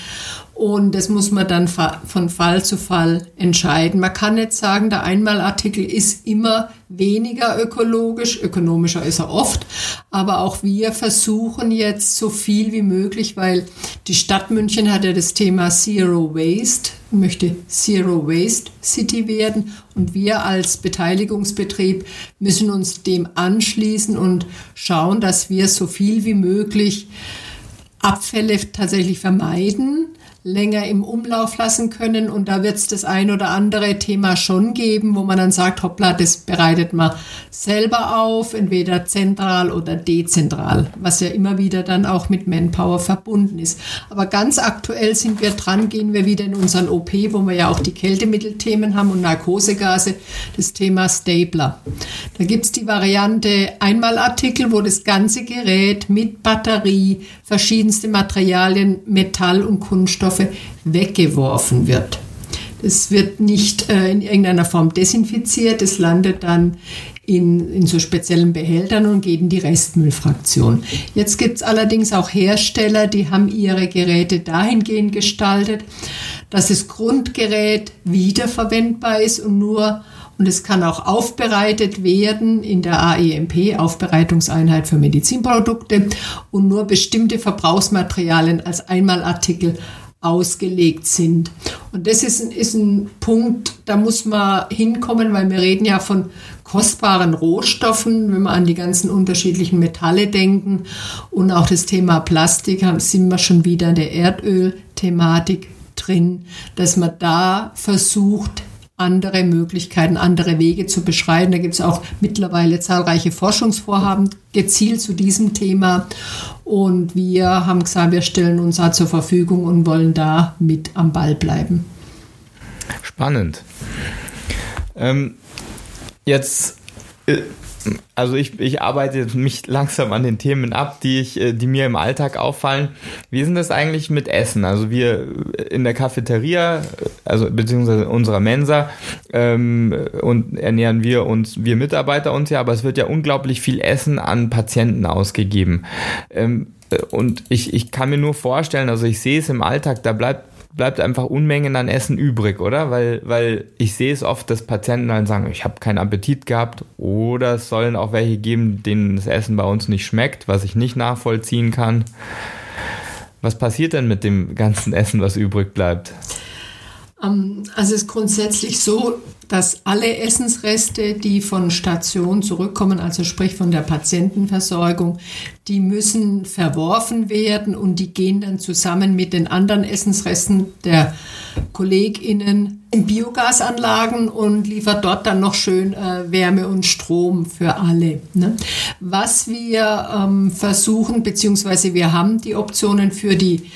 [SPEAKER 4] Und das muss man dann von Fall zu Fall entscheiden. Man kann nicht sagen, der Einmalartikel ist immer weniger ökologisch. Ökonomischer ist er oft. Aber auch wir versuchen jetzt so viel wie möglich, weil die Stadt München hat ja das Thema Zero Waste, möchte Zero Waste City werden. Und wir als Beteiligungsbetrieb müssen uns dem anschließen und schauen, dass wir so viel wie möglich Abfälle tatsächlich vermeiden länger im Umlauf lassen können. Und da wird es das ein oder andere Thema schon geben, wo man dann sagt, hoppla, das bereitet man selber auf, entweder zentral oder dezentral, was ja immer wieder dann auch mit Manpower verbunden ist. Aber ganz aktuell sind wir dran, gehen wir wieder in unseren OP, wo wir ja auch die Kältemittelthemen haben und Narkosegase, das Thema Stapler. Da gibt es die Variante Einmalartikel, wo das ganze Gerät mit Batterie, verschiedenste Materialien, Metall und Kunststoff Stoffe weggeworfen wird. Das wird nicht äh, in irgendeiner Form desinfiziert, es landet dann in, in so speziellen Behältern und geht in die Restmüllfraktion. Jetzt gibt es allerdings auch Hersteller, die haben ihre Geräte dahingehend gestaltet, dass das Grundgerät wiederverwendbar ist und nur und es kann auch aufbereitet werden in der AEMP, Aufbereitungseinheit für Medizinprodukte, und nur bestimmte Verbrauchsmaterialien als Einmalartikel ausgelegt sind. Und das ist, ist ein Punkt, da muss man hinkommen, weil wir reden ja von kostbaren Rohstoffen, wenn wir an die ganzen unterschiedlichen Metalle denken und auch das Thema Plastik, sind wir schon wieder in der Erdöl-Thematik drin, dass man da versucht, andere Möglichkeiten, andere Wege zu beschreiten. Da gibt es auch mittlerweile zahlreiche Forschungsvorhaben gezielt zu diesem Thema. Und wir haben gesagt, wir stellen uns da zur Verfügung und wollen da mit am Ball bleiben.
[SPEAKER 3] Spannend. Ähm, jetzt äh, also ich, ich arbeite mich langsam an den Themen ab, die ich, äh, die mir im Alltag auffallen. Wie ist denn das eigentlich mit Essen? Also wir in der Cafeteria, also beziehungsweise unserer Mensa, ähm, und ernähren wir uns, wir Mitarbeiter uns ja, aber es wird ja unglaublich viel Essen an Patienten ausgegeben. Ähm, und ich, ich kann mir nur vorstellen, also ich sehe es im Alltag, da bleibt bleibt einfach Unmengen an Essen übrig, oder? Weil, weil ich sehe es oft, dass Patienten dann sagen, ich habe keinen Appetit gehabt oder es sollen auch welche geben, denen das Essen bei uns nicht schmeckt, was ich nicht nachvollziehen kann. Was passiert denn mit dem ganzen Essen, was übrig bleibt?
[SPEAKER 4] Ähm, also es ist grundsätzlich so, dass alle Essensreste, die von Station zurückkommen, also sprich von der Patientenversorgung, die müssen verworfen werden und die gehen dann zusammen mit den anderen Essensresten der KollegInnen in Biogasanlagen und liefert dort dann noch schön äh, Wärme und Strom für alle. Ne? Was wir ähm, versuchen, beziehungsweise wir haben die Optionen für die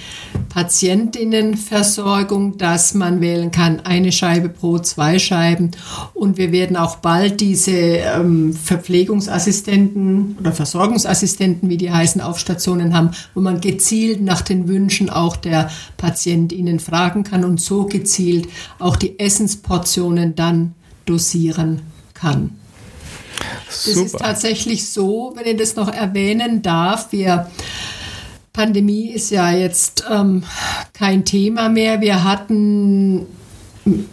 [SPEAKER 4] Patientinnenversorgung, dass man wählen kann, eine Scheibe pro zwei Scheiben. Und wir werden auch bald diese ähm, Verpflegungsassistenten oder Versorgungsassistenten, wie die heißen, auf Stationen haben, wo man gezielt nach den Wünschen auch der Patientinnen fragen kann und so gezielt auch die Essensportionen dann dosieren kann. Super. Das ist tatsächlich so, wenn ich das noch erwähnen darf, wir Pandemie ist ja jetzt ähm, kein Thema mehr. Wir hatten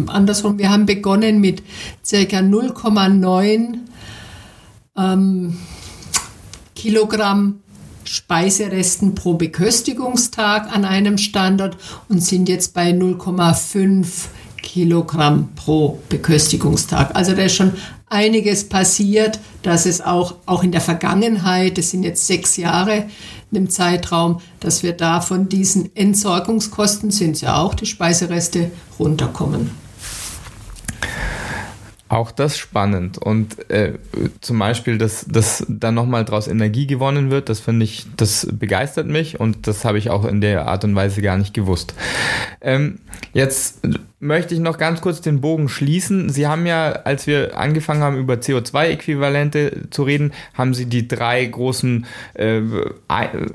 [SPEAKER 4] andersrum, wir haben begonnen mit circa 0,9 ähm, Kilogramm Speiseresten pro Beköstigungstag an einem Standort und sind jetzt bei 0,5 Kilogramm pro Beköstigungstag. Also da ist schon einiges passiert, dass es auch, auch in der Vergangenheit, das sind jetzt sechs Jahre im Zeitraum, dass wir da von diesen Entsorgungskosten, sind ja auch die Speisereste, runterkommen.
[SPEAKER 3] Auch das spannend. Und äh, zum Beispiel, dass, dass da nochmal draus Energie gewonnen wird, das finde ich, das begeistert mich und das habe ich auch in der Art und Weise gar nicht gewusst. Ähm, jetzt möchte ich noch ganz kurz den Bogen schließen. Sie haben ja, als wir angefangen haben, über CO2-Äquivalente zu reden, haben Sie die drei großen äh,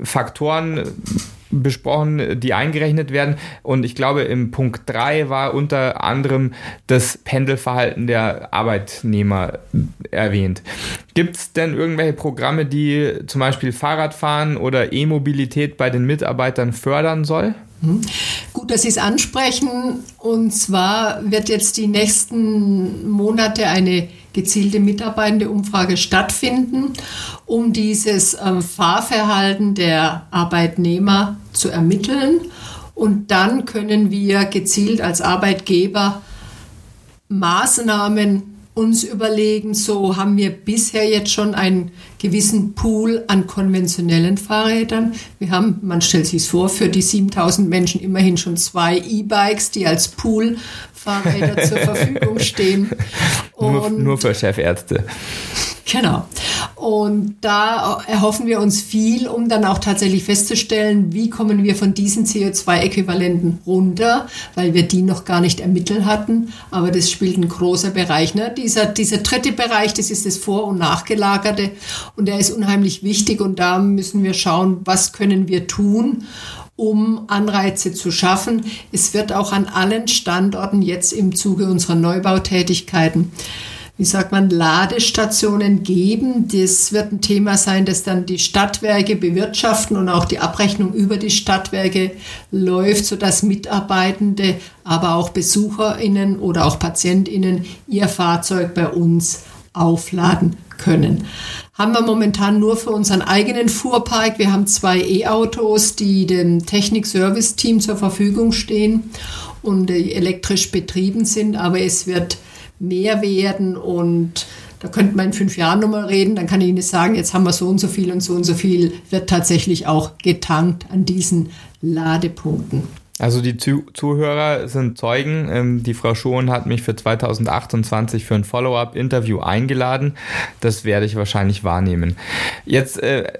[SPEAKER 3] Faktoren besprochen, die eingerechnet werden. Und ich glaube, im Punkt 3 war unter anderem das Pendelverhalten der Arbeitnehmer erwähnt. Gibt es denn irgendwelche Programme, die zum Beispiel Fahrradfahren oder E-Mobilität bei den Mitarbeitern fördern soll?
[SPEAKER 4] Mhm. Gut, dass Sie es ansprechen. Und zwar wird jetzt die nächsten Monate eine gezielte mitarbeitende Umfrage stattfinden, um dieses äh, Fahrverhalten der Arbeitnehmer zu ermitteln. Und dann können wir gezielt als Arbeitgeber Maßnahmen uns überlegen, so haben wir bisher jetzt schon einen gewissen Pool an konventionellen Fahrrädern. Wir haben, man stellt sich vor, für die 7000 Menschen immerhin schon zwei E-Bikes, die als Pool-Fahrräder zur Verfügung stehen.
[SPEAKER 3] Nur, nur für Chefärzte.
[SPEAKER 4] Genau. Und da erhoffen wir uns viel, um dann auch tatsächlich festzustellen, wie kommen wir von diesen CO2-Äquivalenten runter, weil wir die noch gar nicht ermittelt hatten. Aber das spielt ein großer Bereich. Ne? Dieser, dieser dritte Bereich, das ist das Vor- und Nachgelagerte. Und der ist unheimlich wichtig. Und da müssen wir schauen, was können wir tun, um Anreize zu schaffen. Es wird auch an allen Standorten jetzt im Zuge unserer Neubautätigkeiten wie sagt man, Ladestationen geben. Das wird ein Thema sein, das dann die Stadtwerke bewirtschaften und auch die Abrechnung über die Stadtwerke läuft, sodass Mitarbeitende, aber auch BesucherInnen oder auch PatientInnen ihr Fahrzeug bei uns aufladen können. Haben wir momentan nur für unseren eigenen Fuhrpark. Wir haben zwei E-Autos, die dem Technik-Service-Team zur Verfügung stehen und elektrisch betrieben sind, aber es wird mehr werden und da könnte man in fünf Jahren nochmal reden, dann kann ich Ihnen sagen, jetzt haben wir so und so viel und so und so viel, wird tatsächlich auch getankt an diesen Ladepunkten.
[SPEAKER 3] Also die Zuhörer sind Zeugen. Ähm, die Frau Schoen hat mich für 2028 für ein Follow-up-Interview eingeladen. Das werde ich wahrscheinlich wahrnehmen. Jetzt äh,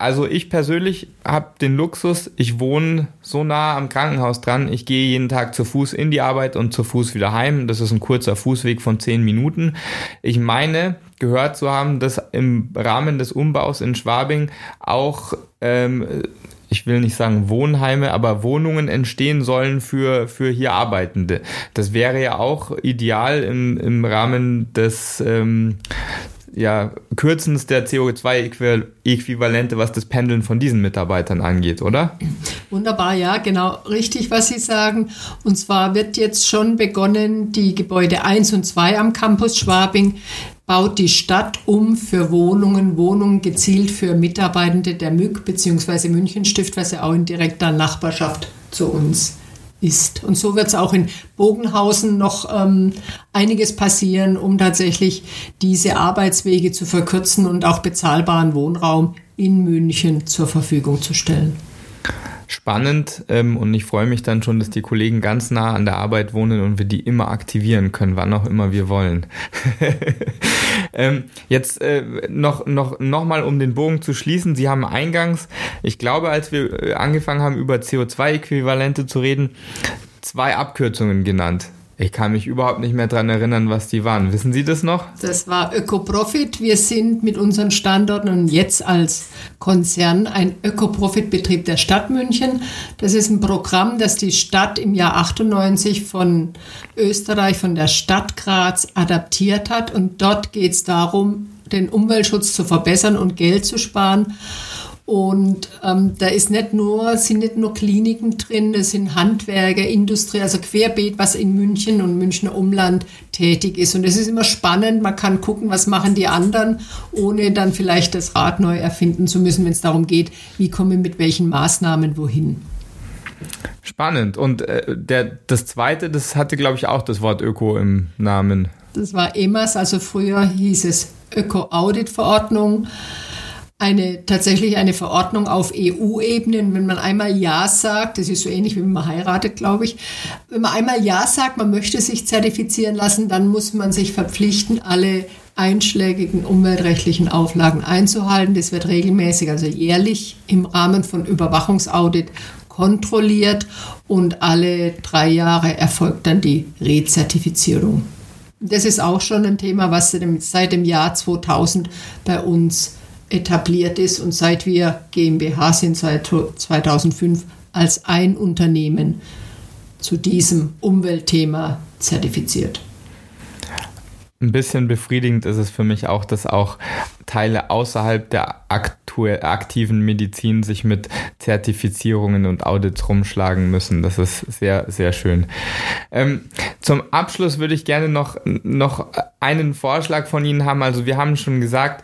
[SPEAKER 3] also ich persönlich habe den Luxus, ich wohne so nah am Krankenhaus dran, ich gehe jeden Tag zu Fuß in die Arbeit und zu Fuß wieder heim. Das ist ein kurzer Fußweg von zehn Minuten. Ich meine, gehört zu haben, dass im Rahmen des Umbaus in Schwabing auch, ähm, ich will nicht sagen Wohnheime, aber Wohnungen entstehen sollen für, für hier Arbeitende. Das wäre ja auch ideal im, im Rahmen des ähm, ja, Kürzens der CO2-Äquivalente, was das Pendeln von diesen Mitarbeitern angeht, oder?
[SPEAKER 4] Wunderbar, ja, genau richtig, was Sie sagen. Und zwar wird jetzt schon begonnen, die Gebäude 1 und 2 am Campus Schwabing baut die Stadt um für Wohnungen, Wohnungen gezielt für Mitarbeitende der MÜG bzw. Was ja auch in direkter Nachbarschaft zu uns ist. Und so wird es auch in Bogenhausen noch ähm, einiges passieren, um tatsächlich diese Arbeitswege zu verkürzen und auch bezahlbaren Wohnraum in München zur Verfügung zu stellen
[SPEAKER 3] spannend ähm, und ich freue mich dann schon, dass die Kollegen ganz nah an der Arbeit wohnen und wir die immer aktivieren können, wann auch immer wir wollen. ähm, jetzt äh, noch, noch, noch mal, um den Bogen zu schließen. Sie haben eingangs, ich glaube, als wir äh, angefangen haben, über CO2-Äquivalente zu reden, zwei Abkürzungen genannt. Ich kann mich überhaupt nicht mehr daran erinnern, was die waren. Wissen Sie das noch?
[SPEAKER 4] Das war Ökoprofit. Wir sind mit unseren Standorten und jetzt als Konzern ein Ökoprofit-Betrieb der Stadt München. Das ist ein Programm, das die Stadt im Jahr 98 von Österreich, von der Stadt Graz adaptiert hat. Und dort geht es darum, den Umweltschutz zu verbessern und Geld zu sparen. Und ähm, da ist nicht nur, sind nicht nur Kliniken drin, es sind Handwerker, Industrie, also querbeet, was in München und Münchner Umland tätig ist. Und es ist immer spannend, man kann gucken, was machen die anderen, ohne dann vielleicht das Rad neu erfinden zu müssen, wenn es darum geht, wie kommen wir mit welchen Maßnahmen wohin.
[SPEAKER 3] Spannend. Und äh, der, das zweite, das hatte, glaube ich, auch das Wort Öko im Namen.
[SPEAKER 4] Das war EMAS, also früher hieß es Öko-Audit-Verordnung eine tatsächlich eine Verordnung auf EU-Ebene. Wenn man einmal Ja sagt, das ist so ähnlich wie wenn man heiratet, glaube ich. Wenn man einmal Ja sagt, man möchte sich zertifizieren lassen, dann muss man sich verpflichten, alle einschlägigen umweltrechtlichen Auflagen einzuhalten. Das wird regelmäßig, also jährlich im Rahmen von Überwachungsaudit kontrolliert und alle drei Jahre erfolgt dann die Rezertifizierung. Das ist auch schon ein Thema, was seit dem Jahr 2000 bei uns etabliert ist und seit wir GmbH sind, seit 2005 als ein Unternehmen zu diesem Umweltthema zertifiziert.
[SPEAKER 3] Ein bisschen befriedigend ist es für mich auch, dass auch Teile außerhalb der aktiven Medizin sich mit Zertifizierungen und Audits rumschlagen müssen. Das ist sehr, sehr schön. Ähm, zum Abschluss würde ich gerne noch, noch einen Vorschlag von Ihnen haben. Also wir haben schon gesagt,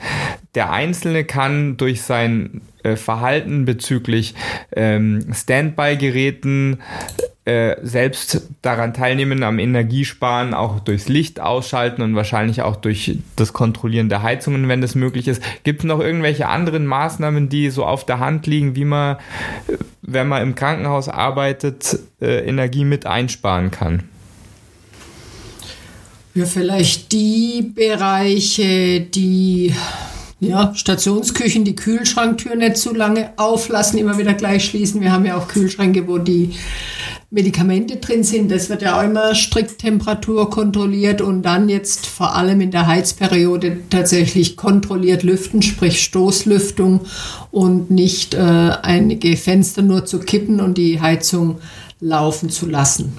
[SPEAKER 3] der Einzelne kann durch sein äh, Verhalten bezüglich ähm, Standby-Geräten äh, selbst daran teilnehmen, am Energiesparen, auch durchs Licht ausschalten und wahrscheinlich auch durch das Kontrollieren der Heizungen, wenn das möglich ist. Gibt es noch irgendwelche anderen Maßnahmen, die so auf der Hand liegen, wie man, äh, wenn man im Krankenhaus arbeitet, äh, Energie mit einsparen kann?
[SPEAKER 4] Ja, vielleicht die Bereiche, die ja, Stationsküchen, die Kühlschranktür nicht zu lange auflassen, immer wieder gleich schließen. Wir haben ja auch Kühlschränke, wo die Medikamente drin sind. Das wird ja auch immer strikt Temperatur kontrolliert und dann jetzt vor allem in der Heizperiode tatsächlich kontrolliert lüften, sprich Stoßlüftung und nicht äh, einige Fenster nur zu kippen und die Heizung laufen zu lassen.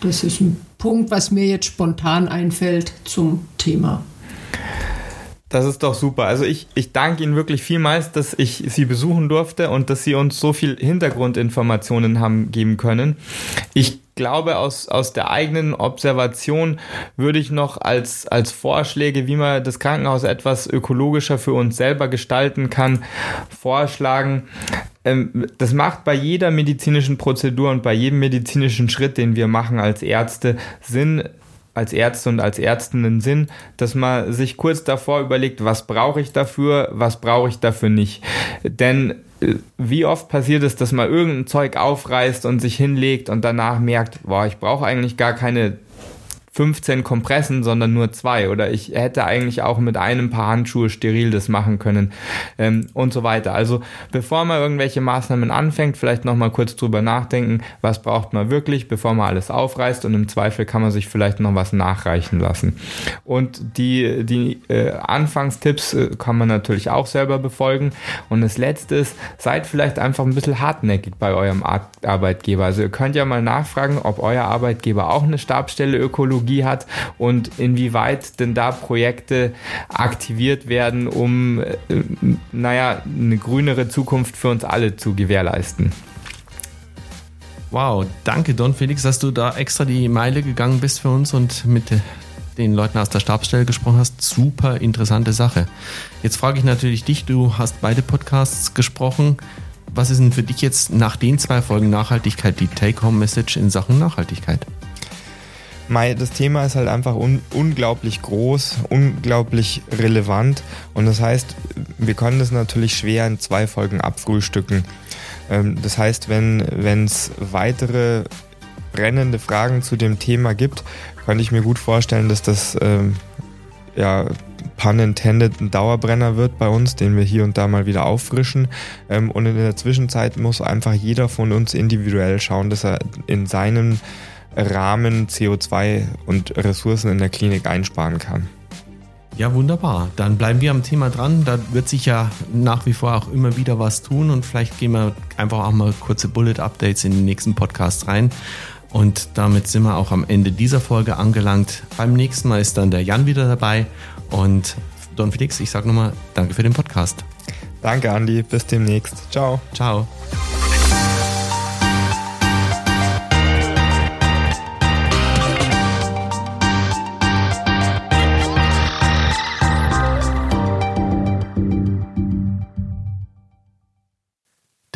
[SPEAKER 4] Das ist ein Punkt, was mir jetzt spontan einfällt zum Thema.
[SPEAKER 3] Das ist doch super. Also ich, ich danke Ihnen wirklich vielmals, dass ich Sie besuchen durfte und dass Sie uns so viel Hintergrundinformationen haben geben können. Ich glaube, aus, aus der eigenen Observation würde ich noch als, als Vorschläge, wie man das Krankenhaus etwas ökologischer für uns selber gestalten kann, vorschlagen. Ähm, das macht bei jeder medizinischen Prozedur und bei jedem medizinischen Schritt, den wir machen als Ärzte, Sinn, als Ärzte und als Ärztinnen Sinn, dass man sich kurz davor überlegt, was brauche ich dafür, was brauche ich dafür nicht. Denn äh, wie oft passiert es, dass man irgendein Zeug aufreißt und sich hinlegt und danach merkt, boah, ich brauche eigentlich gar keine 15 Kompressen, sondern nur zwei. Oder ich hätte eigentlich auch mit einem Paar Handschuhe steril das machen können ähm, und so weiter. Also bevor man irgendwelche Maßnahmen anfängt, vielleicht nochmal kurz drüber nachdenken, was braucht man wirklich, bevor man alles aufreißt und im Zweifel kann man sich vielleicht noch was nachreichen lassen. Und die, die äh, Anfangstipps äh, kann man natürlich auch selber befolgen. Und das Letzte ist, seid vielleicht einfach ein bisschen hartnäckig bei eurem Ar Arbeitgeber. Also ihr könnt ja mal nachfragen, ob euer Arbeitgeber auch eine Stabstelle Ökologie Technologie hat und inwieweit denn da Projekte aktiviert werden, um, äh, naja, eine grünere Zukunft für uns alle zu gewährleisten.
[SPEAKER 1] Wow, danke Don Felix, dass du da extra die Meile gegangen bist für uns und mit den Leuten aus der Stabsstelle gesprochen hast. Super interessante Sache. Jetzt frage ich natürlich dich, du hast beide Podcasts gesprochen. Was ist denn für dich jetzt nach den zwei Folgen Nachhaltigkeit die Take-Home-Message in Sachen Nachhaltigkeit?
[SPEAKER 2] Das Thema ist halt einfach un unglaublich groß, unglaublich relevant und das heißt, wir können das natürlich schwer in zwei Folgen abfrühstücken. Ähm, das heißt, wenn es weitere brennende Fragen zu dem Thema gibt, könnte ich mir gut vorstellen, dass das ähm, ja, pun intended ein Dauerbrenner wird bei uns, den wir hier und da mal wieder auffrischen. Ähm, und in der Zwischenzeit muss einfach jeder von uns individuell schauen, dass er in seinem Rahmen CO2 und Ressourcen in der Klinik einsparen kann.
[SPEAKER 1] Ja, wunderbar. Dann bleiben wir am Thema dran. Da wird sich ja nach wie vor auch immer wieder was tun und vielleicht gehen wir einfach auch mal kurze Bullet-Updates in den nächsten Podcast rein. Und damit sind wir auch am Ende dieser Folge angelangt. Beim nächsten Mal ist dann der Jan wieder dabei. Und Don Felix, ich sage nochmal Danke für den Podcast.
[SPEAKER 2] Danke, Andi. Bis demnächst. Ciao.
[SPEAKER 1] Ciao.